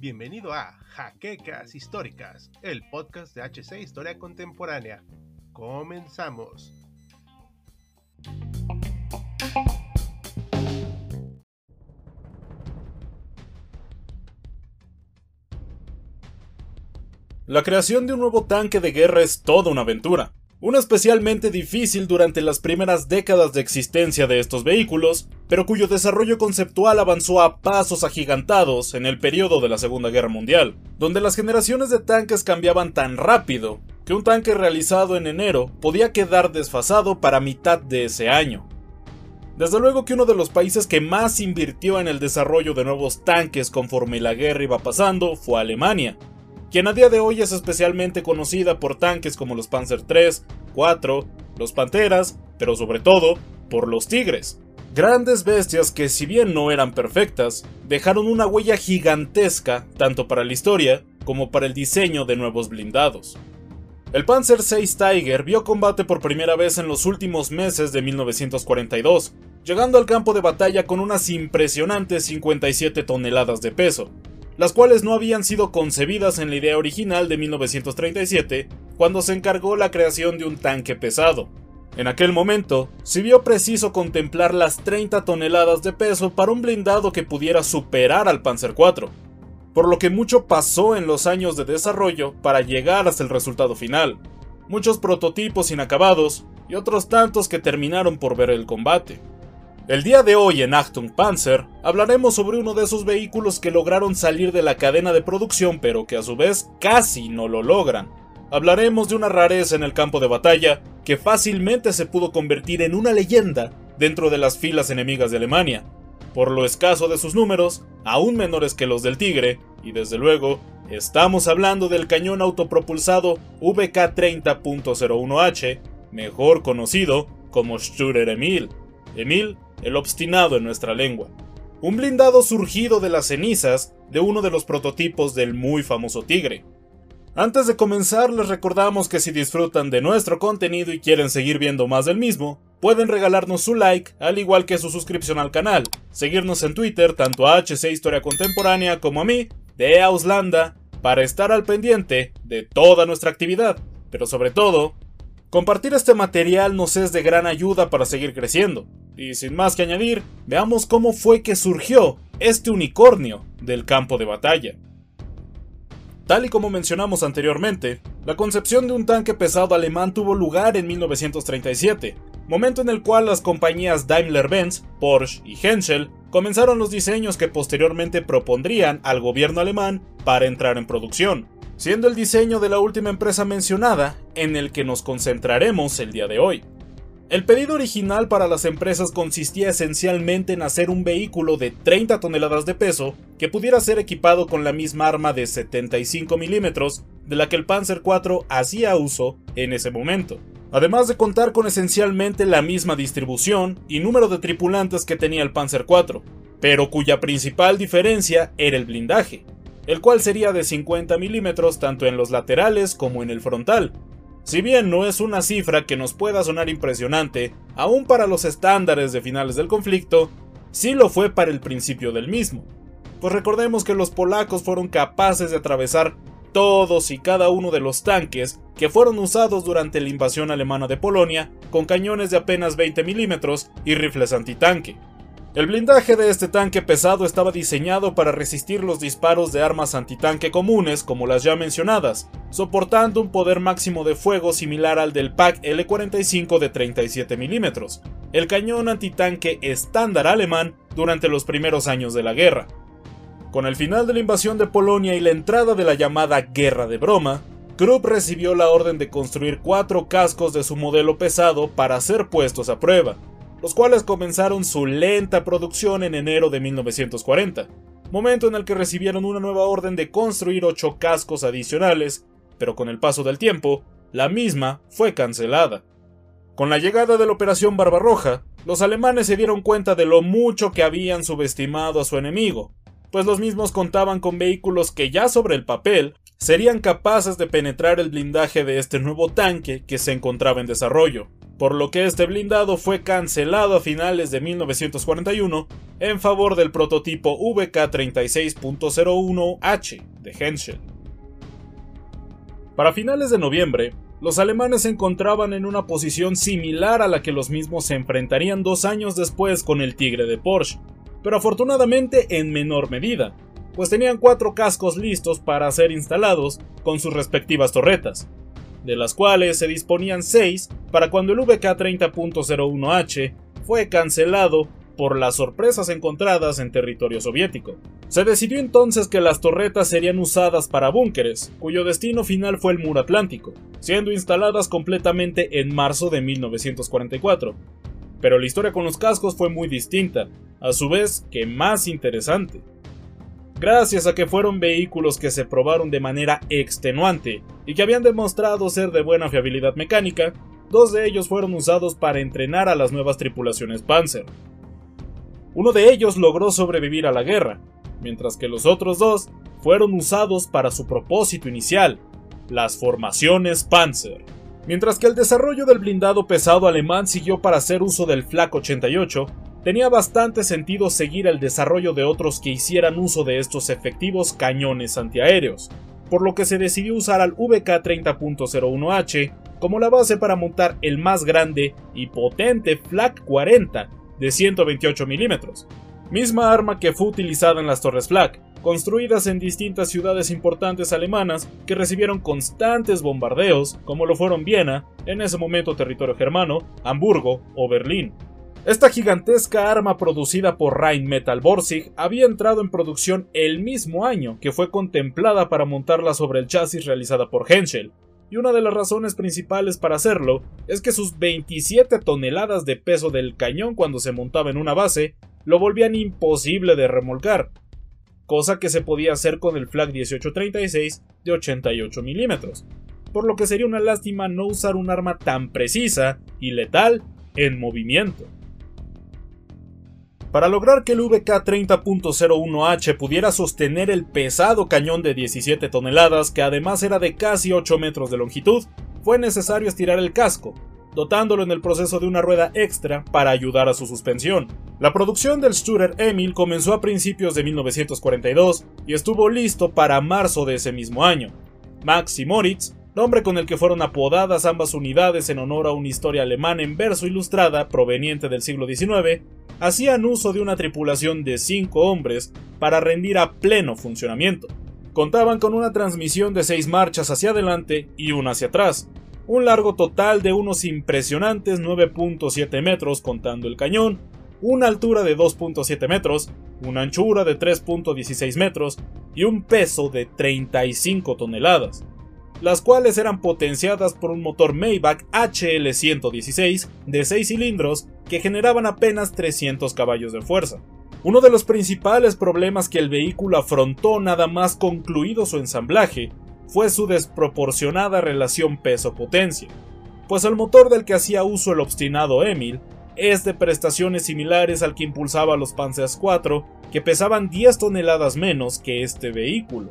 Bienvenido a Jaquecas Históricas, el podcast de HC Historia Contemporánea. Comenzamos. La creación de un nuevo tanque de guerra es toda una aventura, una especialmente difícil durante las primeras décadas de existencia de estos vehículos, pero cuyo desarrollo conceptual avanzó a pasos agigantados en el periodo de la Segunda Guerra Mundial, donde las generaciones de tanques cambiaban tan rápido que un tanque realizado en enero podía quedar desfasado para mitad de ese año. Desde luego que uno de los países que más invirtió en el desarrollo de nuevos tanques conforme la guerra iba pasando fue Alemania, quien a día de hoy es especialmente conocida por tanques como los Panzer III, 4, los Panteras, pero sobre todo por los Tigres. Grandes bestias que si bien no eran perfectas, dejaron una huella gigantesca tanto para la historia como para el diseño de nuevos blindados. El Panzer VI Tiger vio combate por primera vez en los últimos meses de 1942, llegando al campo de batalla con unas impresionantes 57 toneladas de peso, las cuales no habían sido concebidas en la idea original de 1937, cuando se encargó la creación de un tanque pesado. En aquel momento, se vio preciso contemplar las 30 toneladas de peso para un blindado que pudiera superar al Panzer IV, por lo que mucho pasó en los años de desarrollo para llegar hasta el resultado final. Muchos prototipos inacabados y otros tantos que terminaron por ver el combate. El día de hoy en Achtung Panzer hablaremos sobre uno de esos vehículos que lograron salir de la cadena de producción pero que a su vez casi no lo logran. Hablaremos de una rareza en el campo de batalla que fácilmente se pudo convertir en una leyenda dentro de las filas enemigas de Alemania, por lo escaso de sus números, aún menores que los del Tigre, y desde luego, estamos hablando del cañón autopropulsado VK-30.01H, mejor conocido como Sturer Emil. Emil el obstinado en nuestra lengua. Un blindado surgido de las cenizas de uno de los prototipos del muy famoso Tigre. Antes de comenzar, les recordamos que si disfrutan de nuestro contenido y quieren seguir viendo más del mismo, pueden regalarnos su like, al igual que su suscripción al canal, seguirnos en Twitter, tanto a HC Historia Contemporánea como a mí, de Auslanda, para estar al pendiente de toda nuestra actividad, pero sobre todo, compartir este material nos es de gran ayuda para seguir creciendo. Y sin más que añadir, veamos cómo fue que surgió este unicornio del campo de batalla. Tal y como mencionamos anteriormente, la concepción de un tanque pesado alemán tuvo lugar en 1937, momento en el cual las compañías Daimler-Benz, Porsche y Henschel comenzaron los diseños que posteriormente propondrían al gobierno alemán para entrar en producción, siendo el diseño de la última empresa mencionada en el que nos concentraremos el día de hoy. El pedido original para las empresas consistía esencialmente en hacer un vehículo de 30 toneladas de peso que pudiera ser equipado con la misma arma de 75 milímetros de la que el Panzer IV hacía uso en ese momento, además de contar con esencialmente la misma distribución y número de tripulantes que tenía el Panzer IV, pero cuya principal diferencia era el blindaje, el cual sería de 50 milímetros tanto en los laterales como en el frontal, si bien no es una cifra que nos pueda sonar impresionante, aún para los estándares de finales del conflicto, sí lo fue para el principio del mismo. Pues recordemos que los polacos fueron capaces de atravesar todos y cada uno de los tanques que fueron usados durante la invasión alemana de Polonia con cañones de apenas 20 milímetros y rifles antitanque. El blindaje de este tanque pesado estaba diseñado para resistir los disparos de armas antitanque comunes como las ya mencionadas, soportando un poder máximo de fuego similar al del PAC L45 de 37 mm, el cañón antitanque estándar alemán durante los primeros años de la guerra. Con el final de la invasión de Polonia y la entrada de la llamada Guerra de Broma, Krupp recibió la orden de construir cuatro cascos de su modelo pesado para ser puestos a prueba, los cuales comenzaron su lenta producción en enero de 1940, momento en el que recibieron una nueva orden de construir ocho cascos adicionales, pero con el paso del tiempo, la misma fue cancelada. Con la llegada de la Operación Barbarroja, los alemanes se dieron cuenta de lo mucho que habían subestimado a su enemigo, pues los mismos contaban con vehículos que ya sobre el papel serían capaces de penetrar el blindaje de este nuevo tanque que se encontraba en desarrollo. Por lo que este blindado fue cancelado a finales de 1941 en favor del prototipo VK36.01H de Henschel. Para finales de noviembre, los alemanes se encontraban en una posición similar a la que los mismos se enfrentarían dos años después con el Tigre de Porsche, pero afortunadamente en menor medida, pues tenían cuatro cascos listos para ser instalados con sus respectivas torretas, de las cuales se disponían seis para cuando el VK-30.01H fue cancelado por las sorpresas encontradas en territorio soviético. Se decidió entonces que las torretas serían usadas para búnkeres, cuyo destino final fue el muro atlántico, siendo instaladas completamente en marzo de 1944. Pero la historia con los cascos fue muy distinta, a su vez que más interesante. Gracias a que fueron vehículos que se probaron de manera extenuante y que habían demostrado ser de buena fiabilidad mecánica, dos de ellos fueron usados para entrenar a las nuevas tripulaciones Panzer. Uno de ellos logró sobrevivir a la guerra, mientras que los otros dos fueron usados para su propósito inicial, las formaciones Panzer. Mientras que el desarrollo del blindado pesado alemán siguió para hacer uso del Flak 88, tenía bastante sentido seguir el desarrollo de otros que hicieran uso de estos efectivos cañones antiaéreos, por lo que se decidió usar al VK-30.01H como la base para montar el más grande y potente Flak 40 de 128 milímetros, misma arma que fue utilizada en las Torres Flak, construidas en distintas ciudades importantes alemanas que recibieron constantes bombardeos, como lo fueron Viena, en ese momento territorio germano, Hamburgo o Berlín. Esta gigantesca arma producida por Rheinmetall Borsig había entrado en producción el mismo año que fue contemplada para montarla sobre el chasis realizada por Henschel, y una de las razones principales para hacerlo es que sus 27 toneladas de peso del cañón cuando se montaba en una base lo volvían imposible de remolcar, cosa que se podía hacer con el Flak 1836 de 88 milímetros, por lo que sería una lástima no usar un arma tan precisa y letal en movimiento. Para lograr que el VK-30.01H pudiera sostener el pesado cañón de 17 toneladas, que además era de casi 8 metros de longitud, fue necesario estirar el casco, dotándolo en el proceso de una rueda extra para ayudar a su suspensión. La producción del Studer Emil comenzó a principios de 1942 y estuvo listo para marzo de ese mismo año. Max y Moritz, nombre con el que fueron apodadas ambas unidades en honor a una historia alemana en verso ilustrada proveniente del siglo XIX, hacían uso de una tripulación de cinco hombres para rendir a pleno funcionamiento. Contaban con una transmisión de seis marchas hacia adelante y una hacia atrás, un largo total de unos impresionantes 9.7 metros contando el cañón, una altura de 2.7 metros, una anchura de 3.16 metros y un peso de 35 toneladas las cuales eran potenciadas por un motor Maybach HL116 de 6 cilindros que generaban apenas 300 caballos de fuerza. Uno de los principales problemas que el vehículo afrontó nada más concluido su ensamblaje fue su desproporcionada relación peso-potencia, pues el motor del que hacía uso el obstinado Emil es de prestaciones similares al que impulsaba los Panzers 4, que pesaban 10 toneladas menos que este vehículo,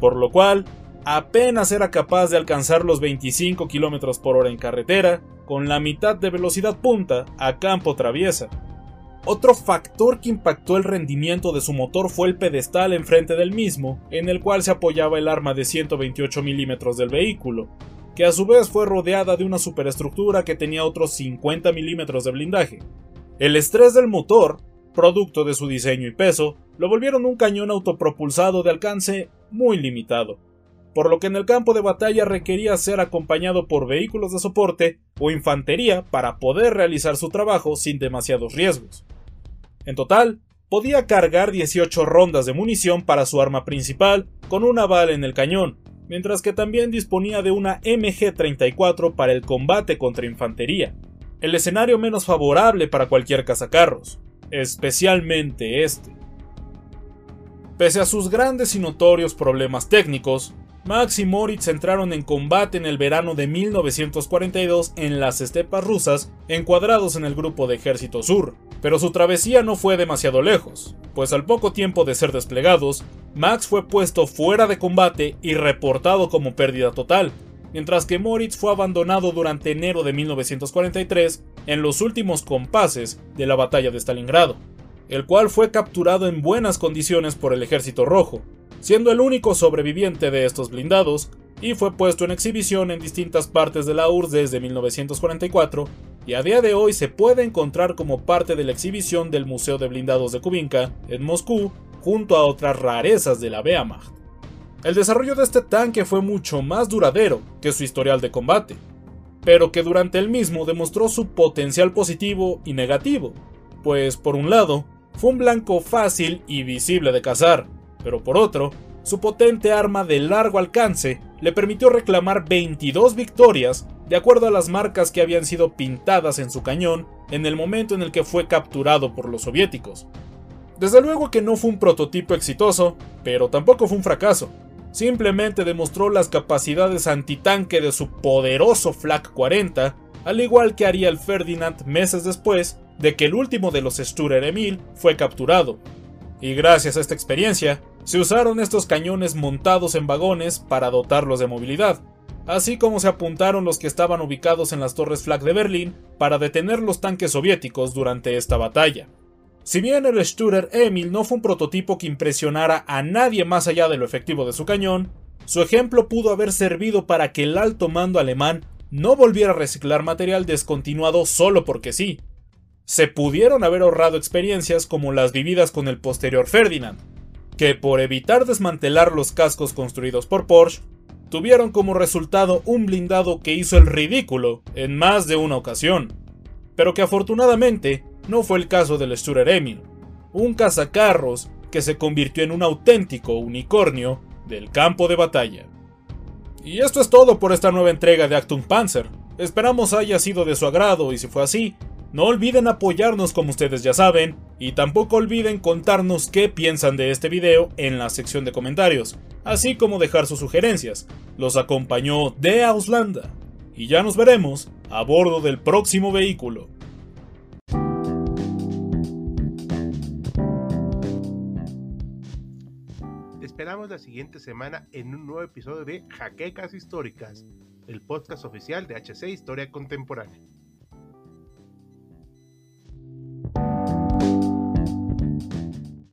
por lo cual apenas era capaz de alcanzar los 25 km por hora en carretera, con la mitad de velocidad punta a campo traviesa. Otro factor que impactó el rendimiento de su motor fue el pedestal enfrente del mismo, en el cual se apoyaba el arma de 128 mm del vehículo, que a su vez fue rodeada de una superestructura que tenía otros 50 mm de blindaje. El estrés del motor, producto de su diseño y peso, lo volvieron un cañón autopropulsado de alcance muy limitado por lo que en el campo de batalla requería ser acompañado por vehículos de soporte o infantería para poder realizar su trabajo sin demasiados riesgos. En total, podía cargar 18 rondas de munición para su arma principal con una bala en el cañón, mientras que también disponía de una MG-34 para el combate contra infantería, el escenario menos favorable para cualquier cazacarros, especialmente este. Pese a sus grandes y notorios problemas técnicos, Max y Moritz entraron en combate en el verano de 1942 en las estepas rusas, encuadrados en el grupo de Ejército Sur, pero su travesía no fue demasiado lejos, pues al poco tiempo de ser desplegados, Max fue puesto fuera de combate y reportado como pérdida total, mientras que Moritz fue abandonado durante enero de 1943 en los últimos compases de la batalla de Stalingrado, el cual fue capturado en buenas condiciones por el ejército rojo, siendo el único sobreviviente de estos blindados, y fue puesto en exhibición en distintas partes de la URSS desde 1944, y a día de hoy se puede encontrar como parte de la exhibición del Museo de Blindados de Kubinka en Moscú, junto a otras rarezas de la Wehrmacht. El desarrollo de este tanque fue mucho más duradero que su historial de combate, pero que durante el mismo demostró su potencial positivo y negativo, pues por un lado, fue un blanco fácil y visible de cazar, pero por otro, su potente arma de largo alcance le permitió reclamar 22 victorias de acuerdo a las marcas que habían sido pintadas en su cañón en el momento en el que fue capturado por los soviéticos. Desde luego que no fue un prototipo exitoso, pero tampoco fue un fracaso, simplemente demostró las capacidades antitanque de su poderoso Flak 40, al igual que haría el Ferdinand meses después de que el último de los Sturer Emil fue capturado. Y gracias a esta experiencia, se usaron estos cañones montados en vagones para dotarlos de movilidad, así como se apuntaron los que estaban ubicados en las torres Flak de Berlín para detener los tanques soviéticos durante esta batalla. Si bien el Sturer Emil no fue un prototipo que impresionara a nadie más allá de lo efectivo de su cañón, su ejemplo pudo haber servido para que el alto mando alemán no volviera a reciclar material descontinuado solo porque sí. Se pudieron haber ahorrado experiencias como las vividas con el posterior Ferdinand, que por evitar desmantelar los cascos construidos por Porsche, tuvieron como resultado un blindado que hizo el ridículo en más de una ocasión, pero que afortunadamente no fue el caso del Sturer Emil, un cazacarros que se convirtió en un auténtico unicornio del campo de batalla. Y esto es todo por esta nueva entrega de Actum Panzer. Esperamos haya sido de su agrado y si fue así, no olviden apoyarnos como ustedes ya saben y tampoco olviden contarnos qué piensan de este video en la sección de comentarios, así como dejar sus sugerencias. Los acompañó de Auslanda y ya nos veremos a bordo del próximo vehículo. esperamos la siguiente semana en un nuevo episodio de Jaquecas Históricas, el podcast oficial de HC Historia Contemporánea.